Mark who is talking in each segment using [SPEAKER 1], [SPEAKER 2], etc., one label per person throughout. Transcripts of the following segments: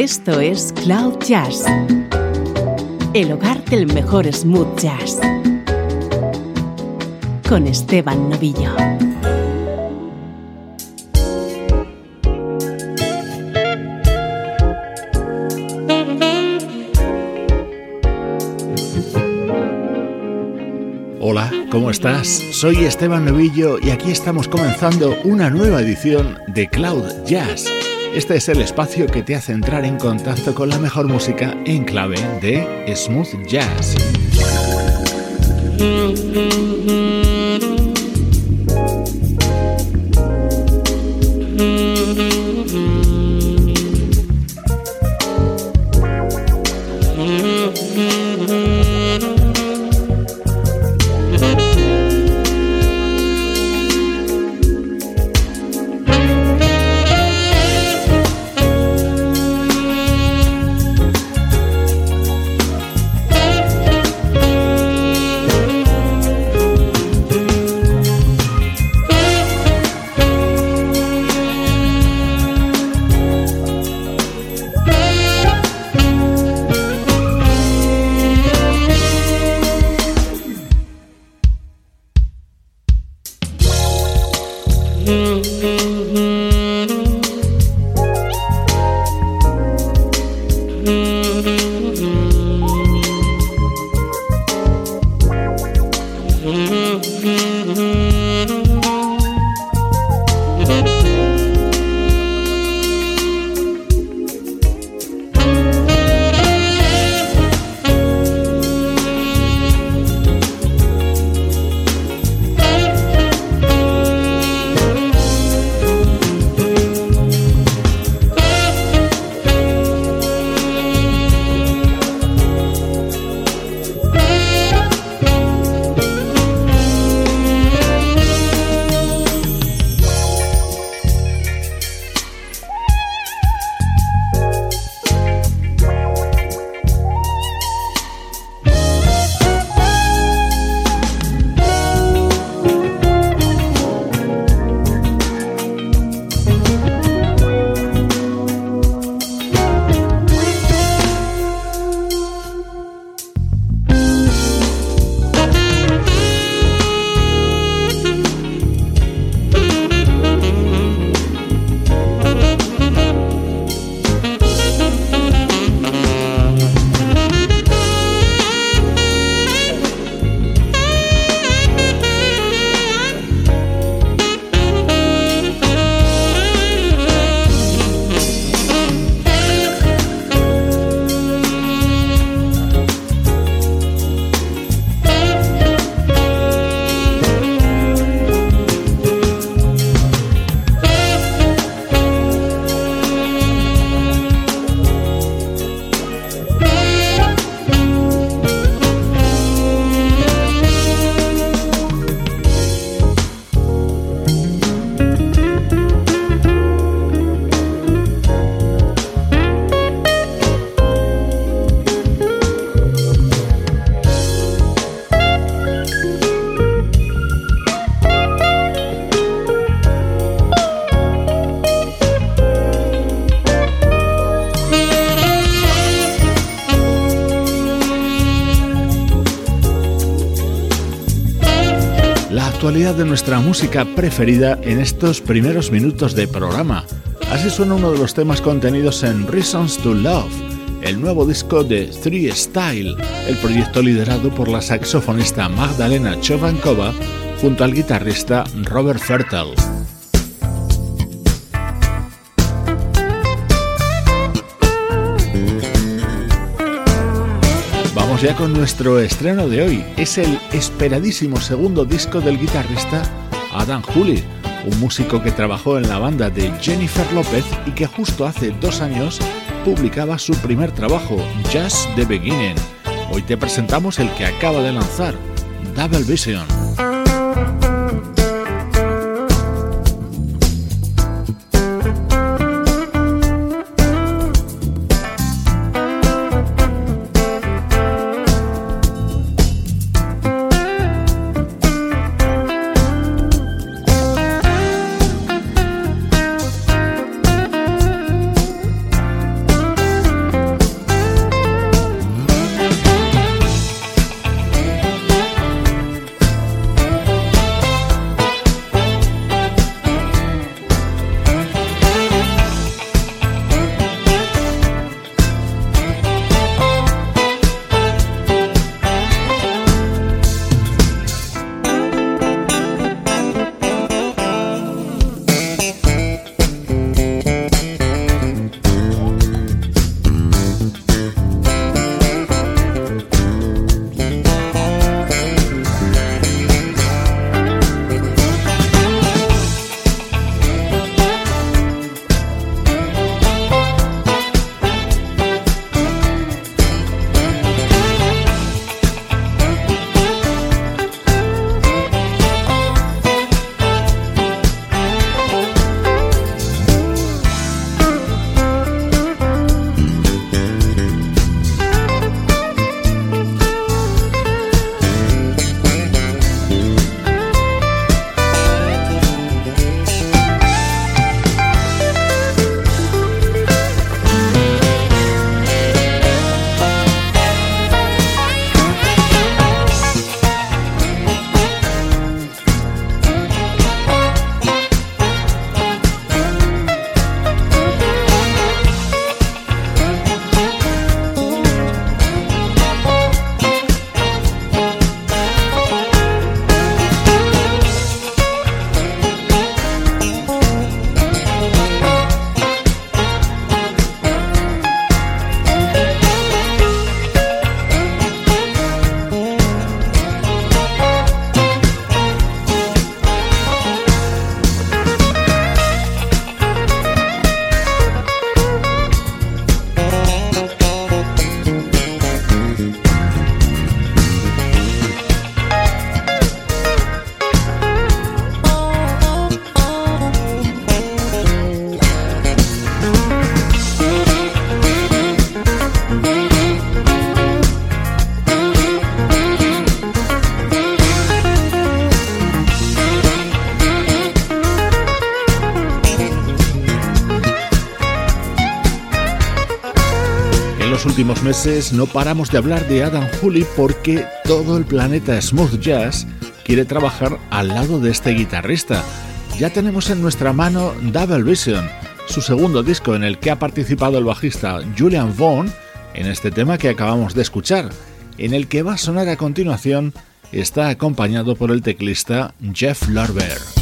[SPEAKER 1] Esto es Cloud Jazz, el hogar del mejor smooth jazz, con Esteban Novillo.
[SPEAKER 2] Hola, ¿cómo estás? Soy Esteban Novillo y aquí estamos comenzando una nueva edición de Cloud Jazz este es el espacio que te hace entrar en contacto con la mejor música en clave de smooth jazz. De nuestra música preferida en estos primeros minutos de programa. Así suena uno de los temas contenidos en Reasons to Love, el nuevo disco de Three Style, el proyecto liderado por la saxofonista Magdalena Chovankova junto al guitarrista Robert Fertel. Ya con nuestro estreno de hoy. Es el esperadísimo segundo disco del guitarrista Adam Hooley, un músico que trabajó en la banda de Jennifer López y que justo hace dos años publicaba su primer trabajo, Just the Beginning. Hoy te presentamos el que acaba de lanzar, Double Vision. Últimos meses no paramos de hablar de Adam Hooley porque todo el planeta Smooth Jazz quiere trabajar al lado de este guitarrista. Ya tenemos en nuestra mano Double Vision, su segundo disco en el que ha participado el bajista Julian Vaughn en este tema que acabamos de escuchar, en el que va a sonar a continuación, está acompañado por el teclista Jeff Lorber.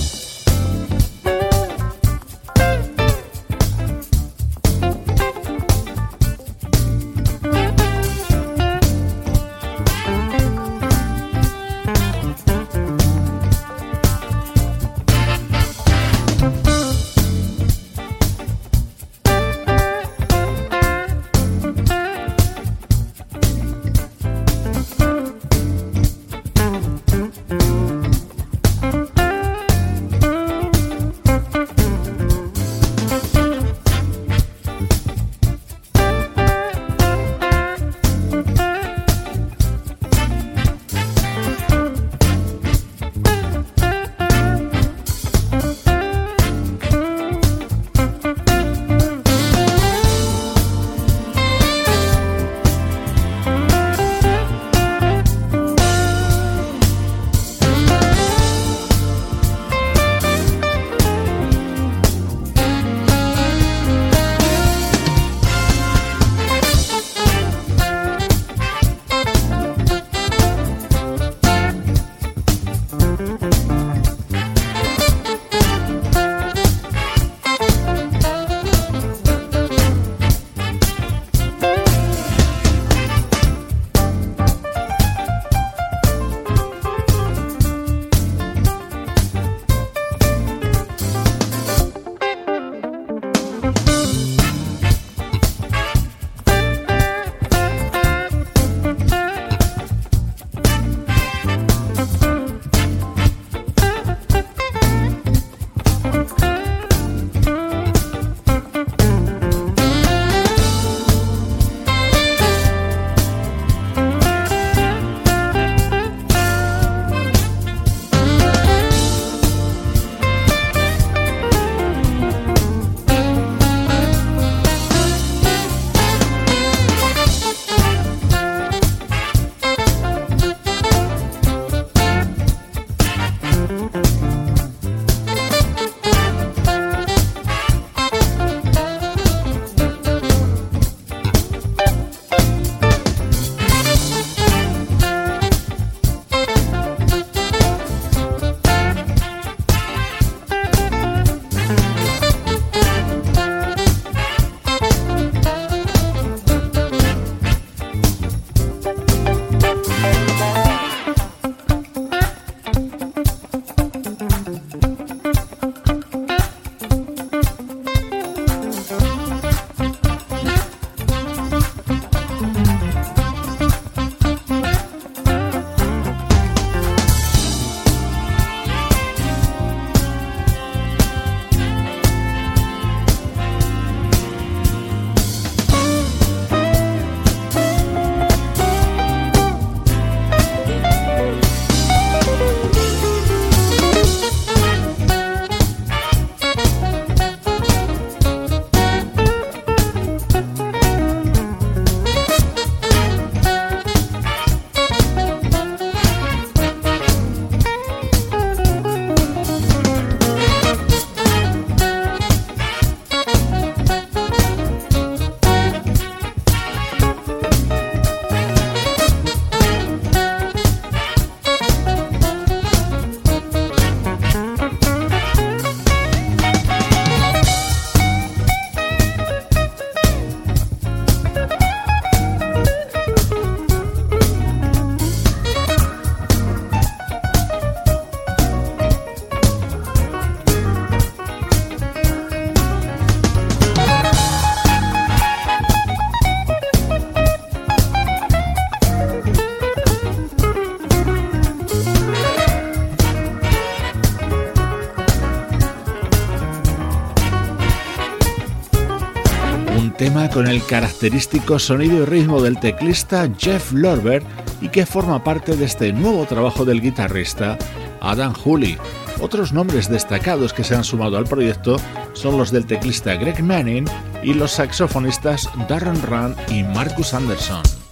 [SPEAKER 2] Con el característico sonido y ritmo del teclista Jeff Lorber y que forma parte de este nuevo trabajo del guitarrista Adam Hooley. Otros nombres destacados que se han sumado al proyecto son los del teclista Greg Manning y los saxofonistas Darren Run y Marcus Anderson.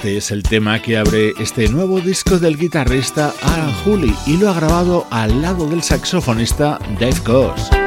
[SPEAKER 2] Este es el tema que abre este nuevo disco del guitarrista Aaron Hooley y lo ha grabado al lado del saxofonista Dave Goss.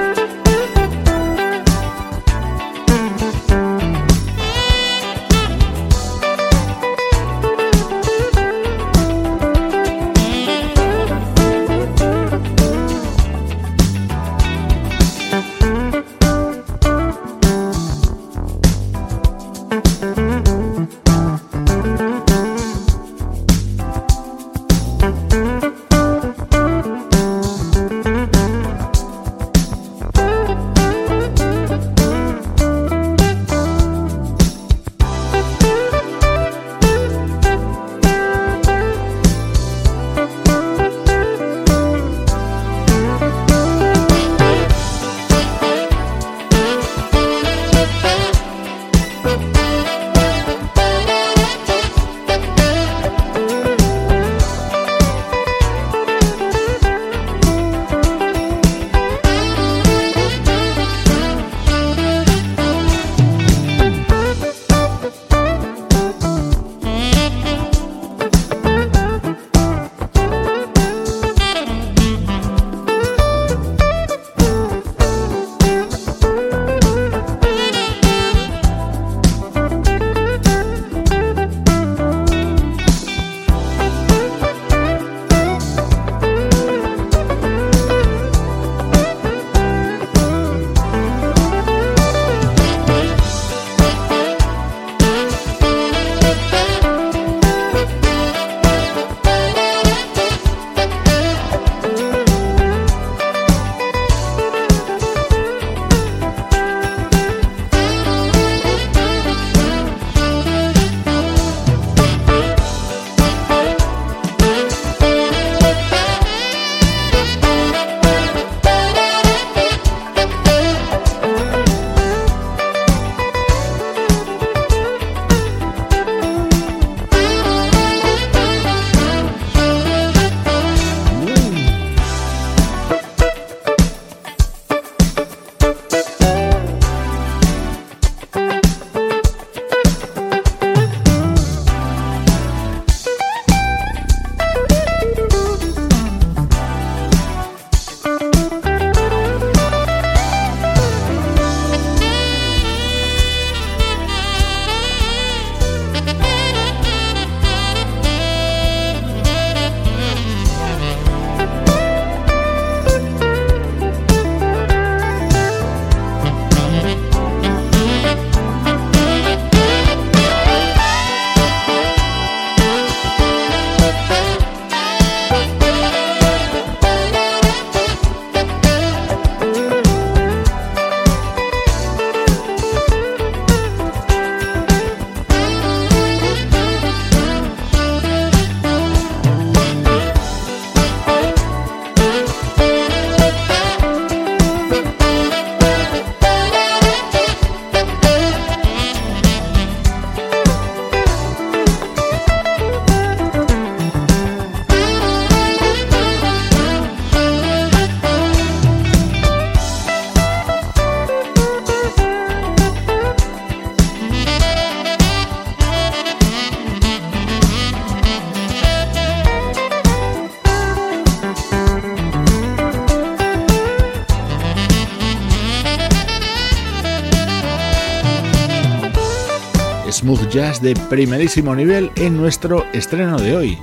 [SPEAKER 2] Jazz de primerísimo nivel en nuestro estreno de hoy.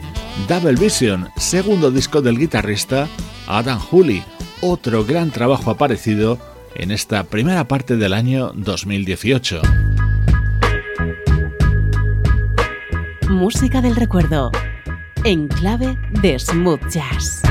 [SPEAKER 2] Double Vision, segundo disco del guitarrista Adam Hooley, otro gran trabajo aparecido en esta primera parte del año 2018.
[SPEAKER 1] Música del recuerdo, en clave de smooth jazz.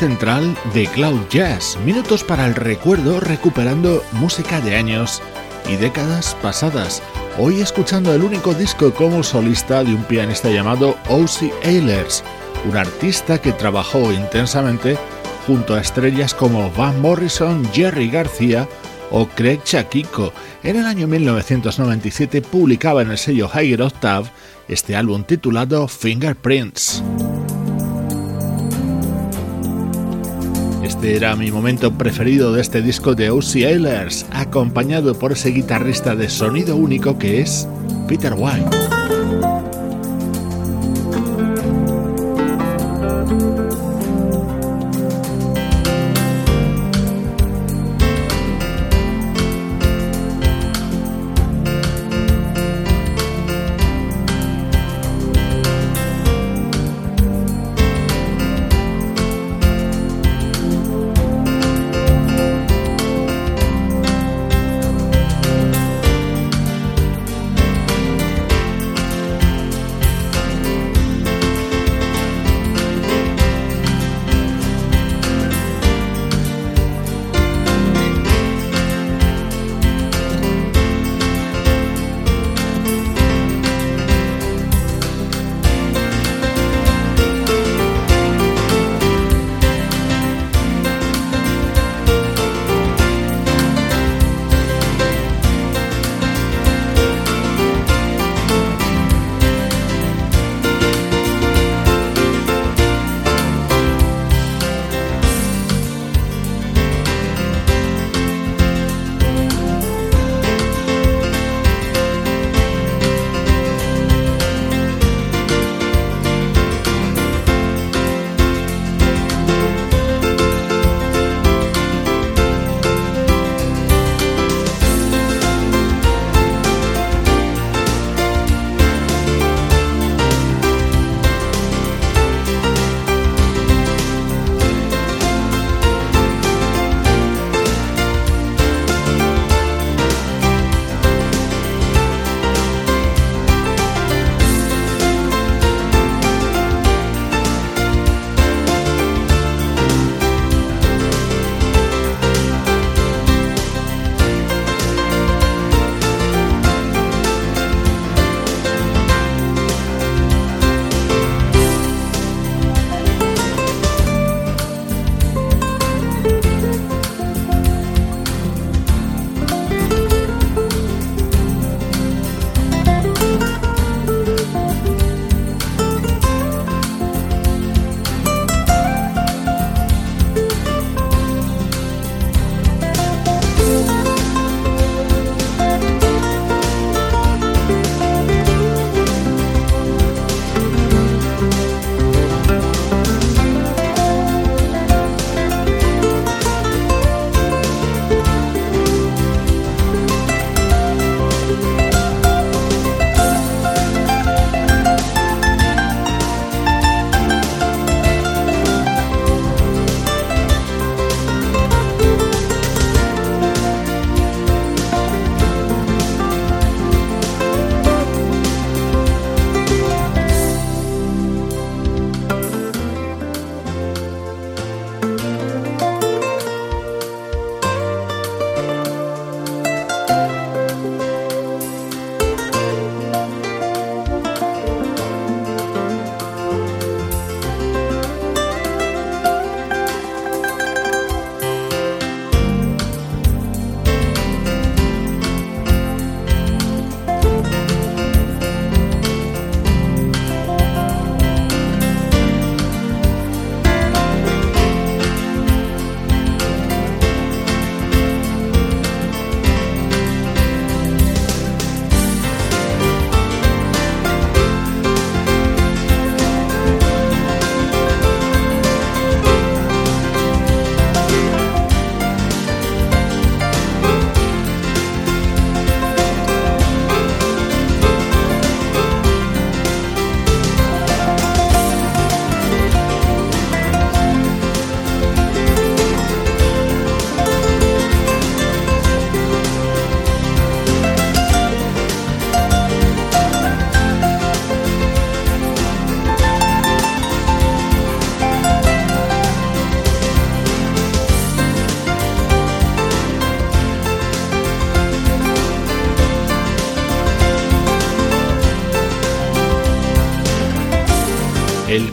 [SPEAKER 2] Central de Cloud Jazz, minutos para el recuerdo recuperando música de años y décadas pasadas. Hoy escuchando el único disco como solista de un pianista llamado O.C. Ehlers, un artista que trabajó intensamente junto a estrellas como Van Morrison, Jerry García o Craig Chakiko. En el año 1997 publicaba en el sello Higher Octave este álbum titulado Fingerprints. Era mi momento preferido de este disco de O.C. Ehlers, acompañado por ese guitarrista de sonido único que es Peter White.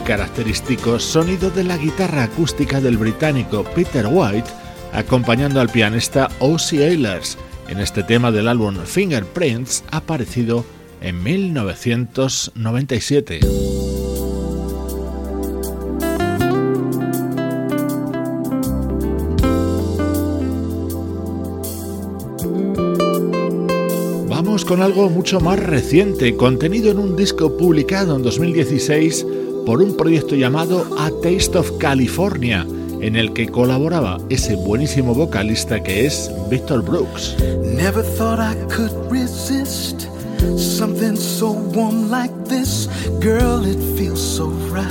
[SPEAKER 2] Característico sonido de la guitarra acústica del británico Peter White acompañando al pianista O.C. Ehlers en este tema del álbum Fingerprints aparecido en 1997. Vamos con algo mucho más reciente, contenido en un disco publicado en 2016 por un proyecto llamado A Taste of California, en el que colaboraba ese buenísimo vocalista que es Victor Brooks.
[SPEAKER 3] Never thought I could resist something so warm like this. Girl, it feels so right.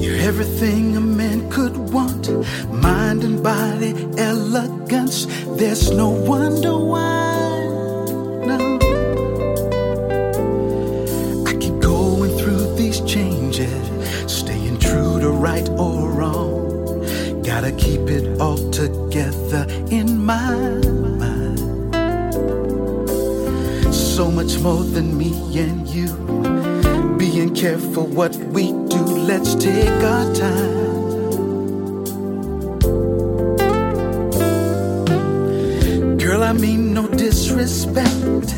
[SPEAKER 3] You're everything a man could want, mind and body, elegance. There's no wonder why. Keep it all together in my mind. So much more than me and you. Being careful what we do, let's take our time. Girl, I mean no disrespect.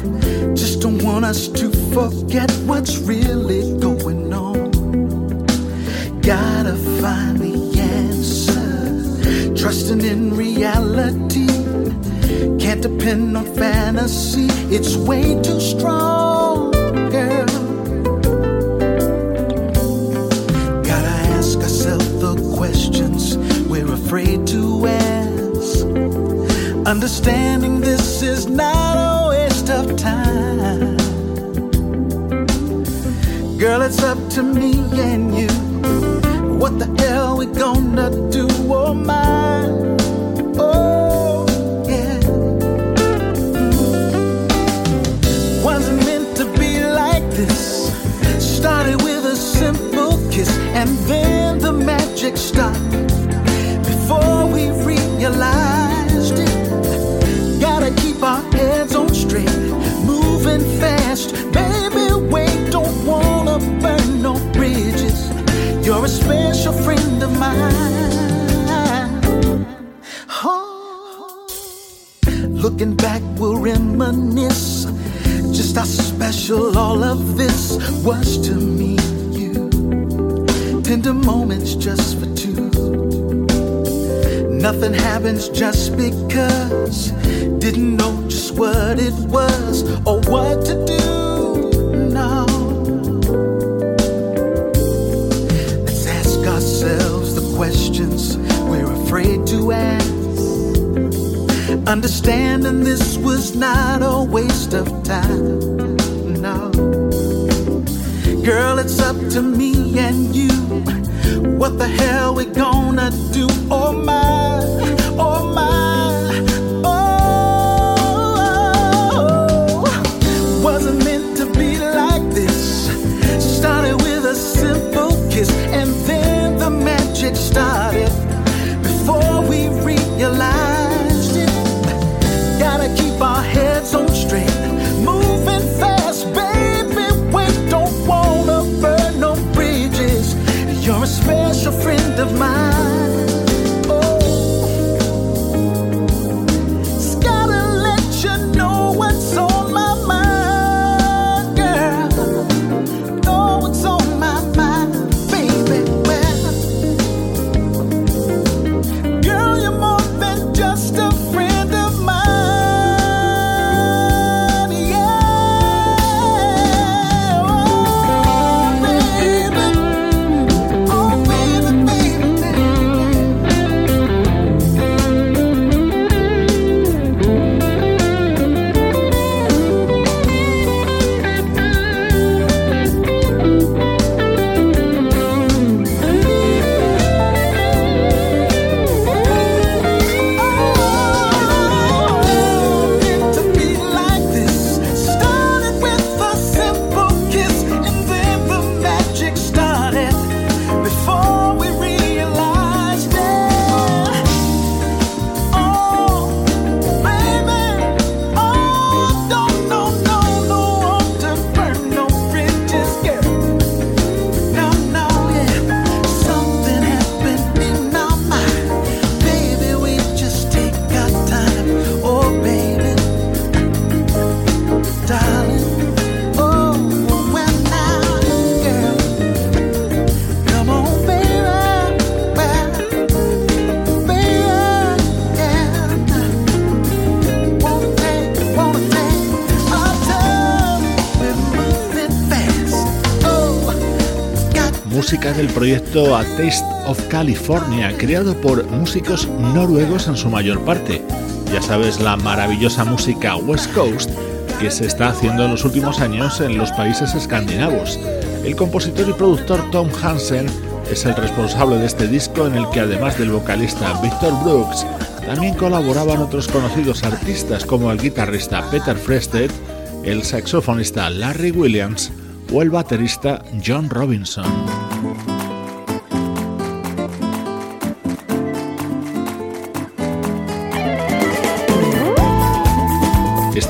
[SPEAKER 3] Just don't want us to forget what's really going on. Can't depend on fantasy, it's way too strong, girl. Gotta ask ourselves the questions we're afraid to ask. Understanding this is not a waste of time. Girl, it's up to me and you. What the hell we gonna do? Oh my, special friend of mine. Oh. Looking back, we'll reminisce just how special all of this was to me. You tender moments just for two. Nothing happens just because. Didn't know just what it was or what to do. Understanding this was not a waste of time. No. Girl, it's up to me and you. What the hell we gonna do? Oh my, oh my.
[SPEAKER 2] Del proyecto A Taste of California, creado por músicos noruegos en su mayor parte. Ya sabes, la maravillosa música West Coast que se está haciendo en los últimos años en los países escandinavos. El compositor y productor Tom Hansen es el responsable de este disco en el que además del vocalista Victor Brooks, también colaboraban otros conocidos artistas como el guitarrista Peter Frested, el saxofonista Larry Williams o el baterista John Robinson.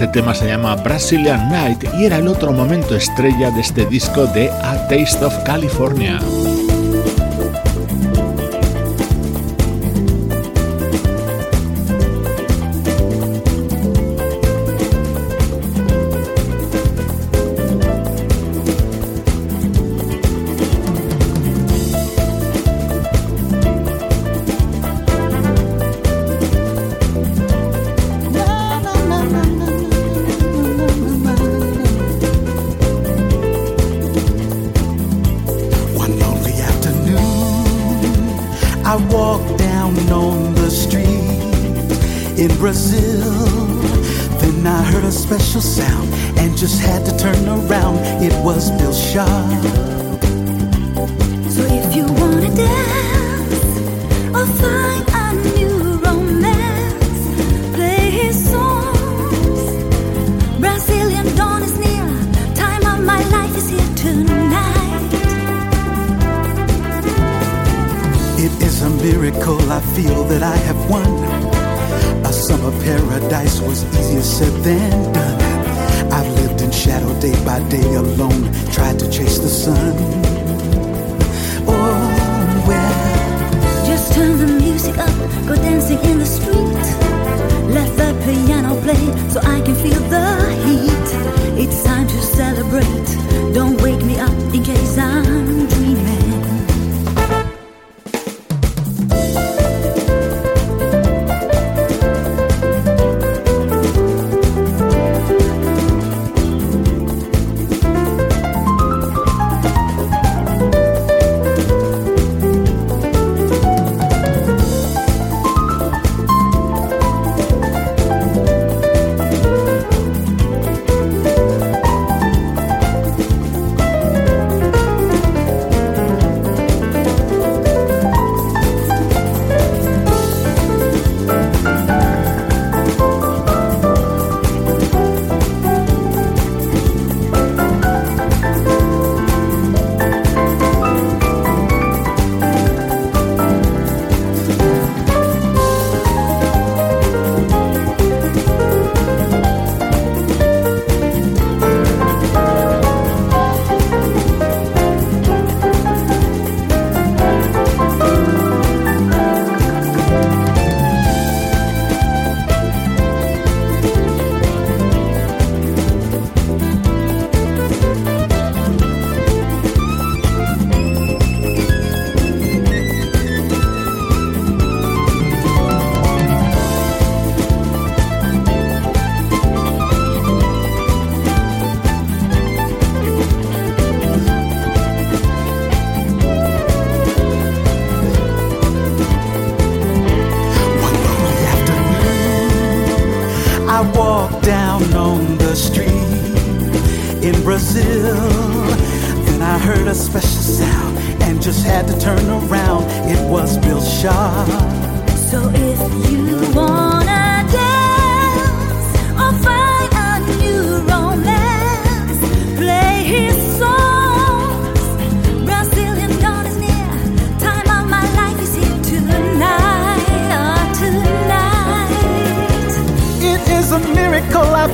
[SPEAKER 2] Este tema se llama Brazilian Night y era el otro momento estrella de este disco de A Taste of California.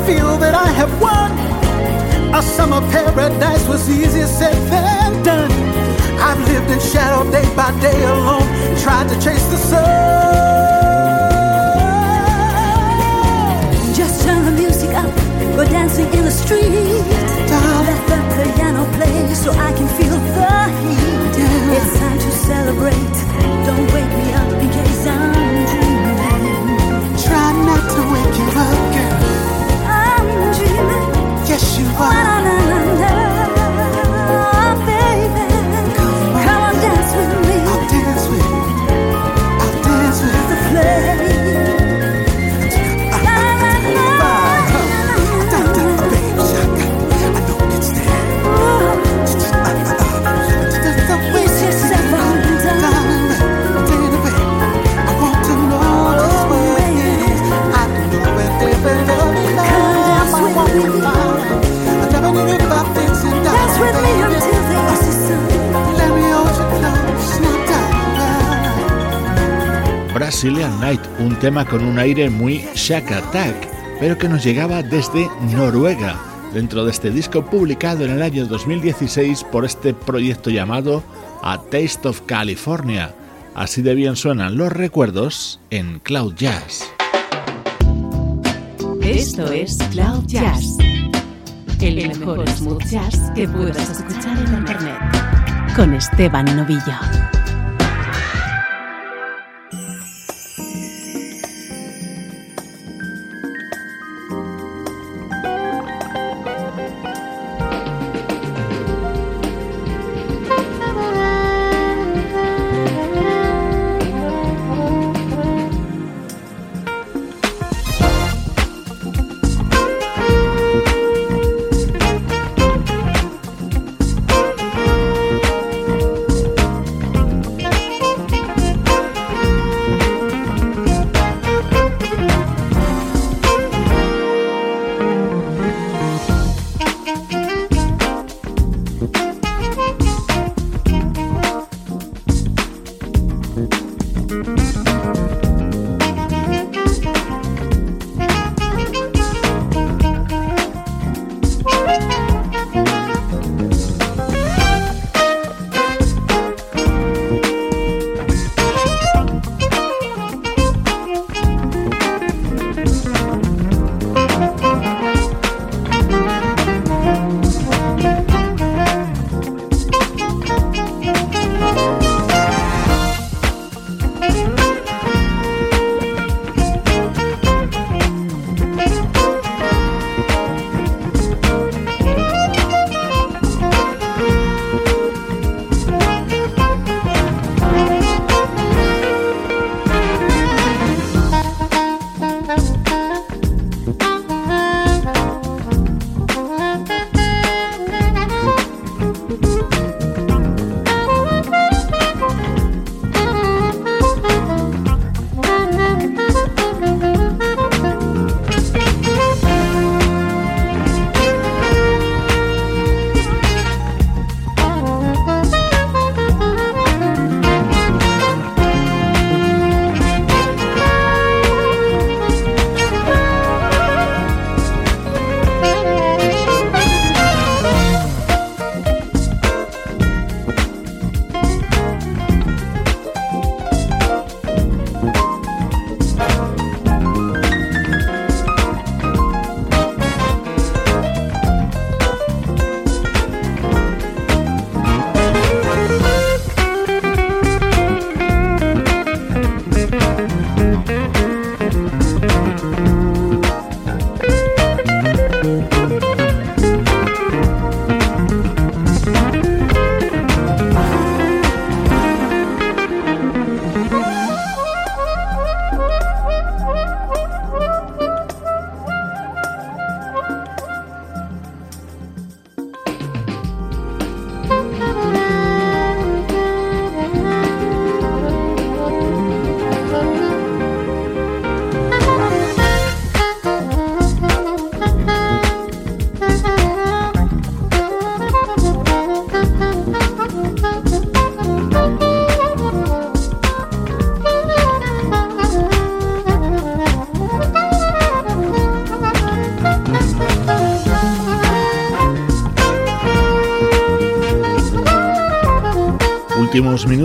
[SPEAKER 3] feel that I have won. A summer paradise was easier said than done. I've lived in shadow day by day alone, tried to chase the sun.
[SPEAKER 4] Just turn the music up, we're dancing in the street.
[SPEAKER 3] Down.
[SPEAKER 4] Let the piano play so I can feel the heat.
[SPEAKER 3] Yeah. It's
[SPEAKER 4] time to celebrate, don't wake me
[SPEAKER 3] what I
[SPEAKER 2] Night, un tema con un aire muy Shack Attack, pero que nos llegaba desde Noruega, dentro de este disco publicado en el año 2016 por este proyecto llamado A Taste of California. Así de bien suenan los recuerdos en Cloud Jazz.
[SPEAKER 1] Esto es Cloud Jazz, el mejor smooth jazz que puedas escuchar en Internet, con Esteban Novillo.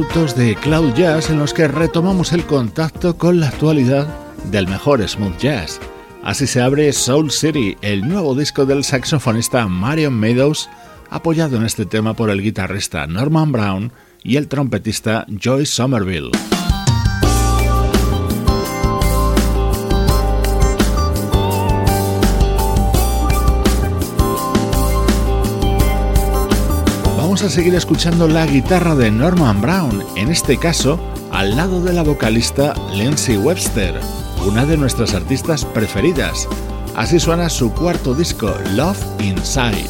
[SPEAKER 2] Minutos de Cloud Jazz en los que retomamos el contacto con la actualidad del mejor smooth jazz. Así se abre Soul City, el nuevo disco del saxofonista Marion Meadows, apoyado en este tema por el guitarrista Norman Brown y el trompetista Joy Somerville. A seguir escuchando la guitarra de Norman Brown, en este caso al lado de la vocalista Lindsay Webster, una de nuestras artistas preferidas. Así suena su cuarto disco, Love Inside.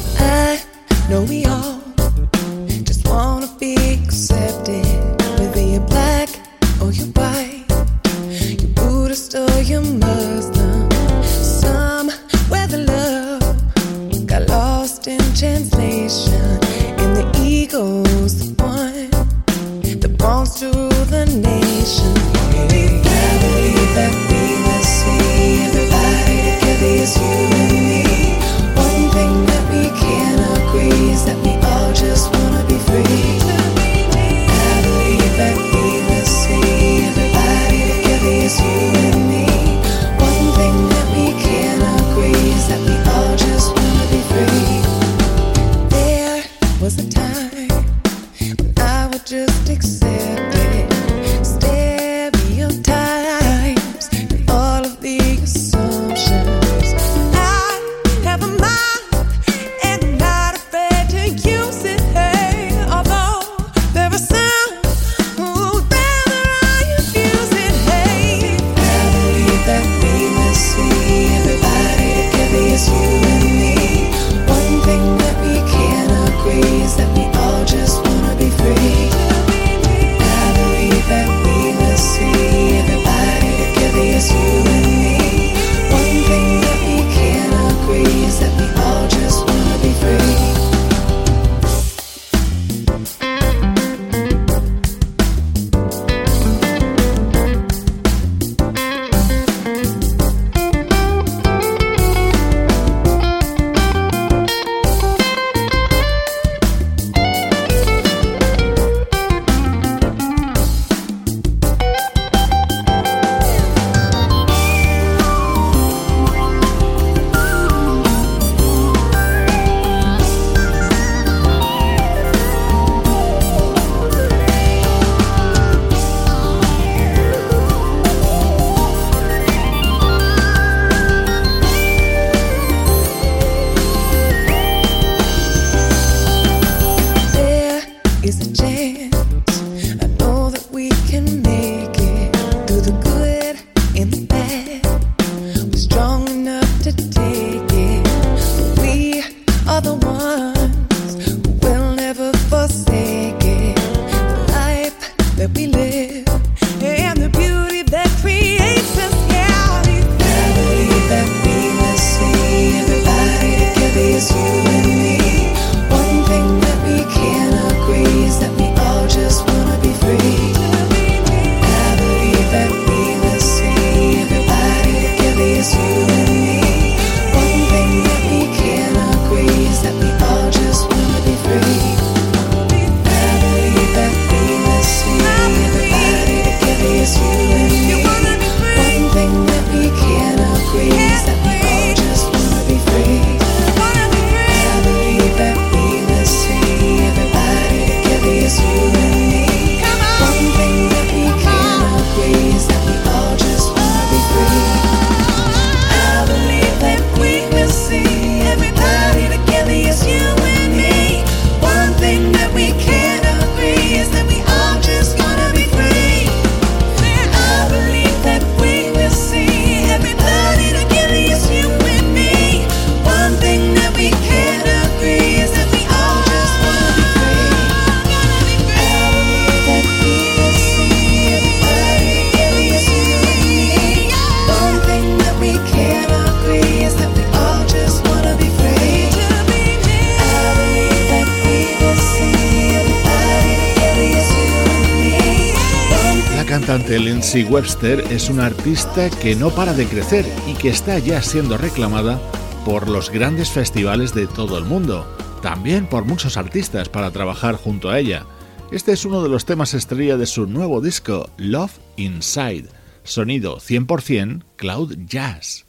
[SPEAKER 2] Webster es una artista que no para de crecer y que está ya siendo reclamada por los grandes festivales de todo el mundo, también por muchos artistas para trabajar junto a ella. Este es uno de los temas estrella de su nuevo disco, Love Inside, sonido 100% cloud jazz.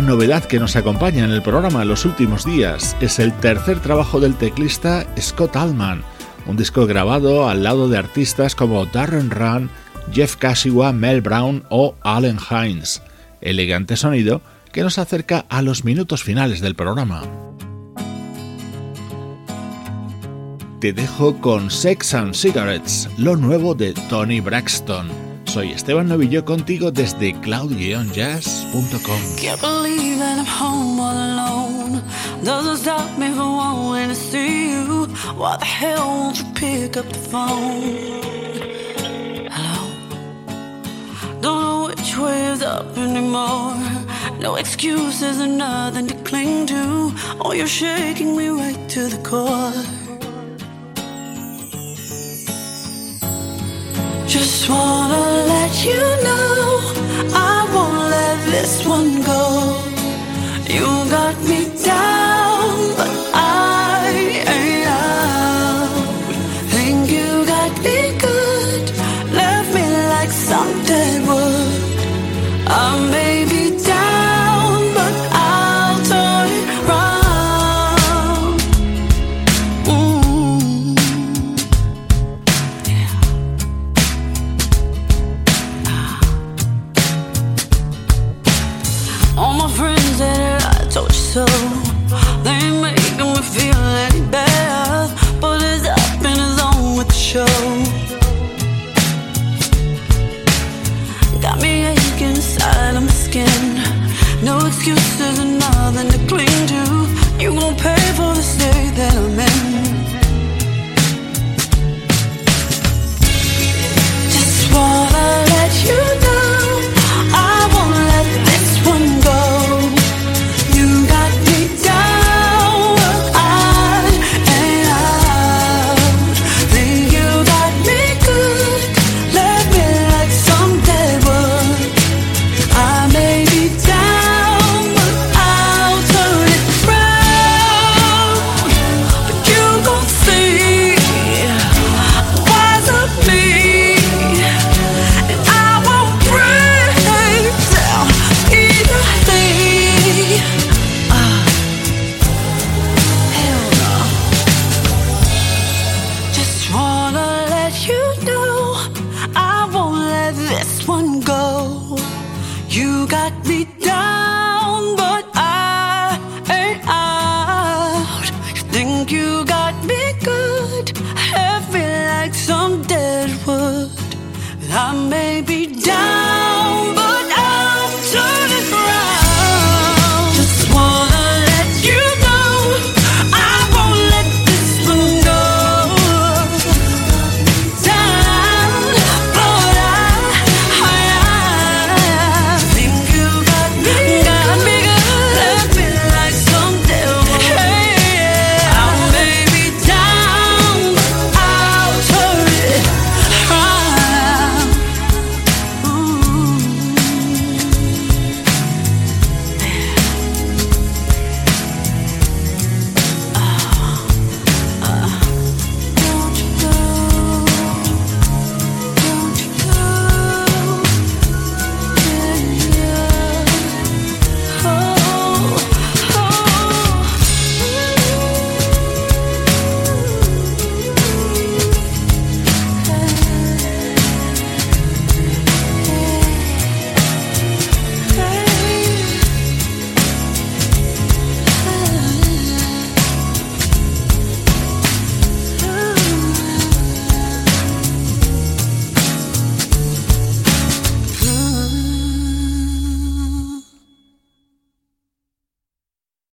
[SPEAKER 2] Otra novedad que nos acompaña en el programa los últimos días es el tercer trabajo del teclista Scott Allman, un disco grabado al lado de artistas como Darren Run, Jeff Kashiwa, Mel Brown o Allen Hines. Elegante sonido que nos acerca a los minutos finales del programa. Te dejo con Sex and Cigarettes, lo nuevo de Tony Braxton. Soy Esteban Novillo contigo desde cloud-jazz.com.
[SPEAKER 5] Can't believe that I'm home all alone. Doesn't stop me from wanting to see you. Why the hell won't you pick up the phone? Hello? Don't know which way is up anymore. No excuses and nothing to cling to. Oh, you're shaking me right to the core. Just wanna let you know I won't let this one go. You got me down,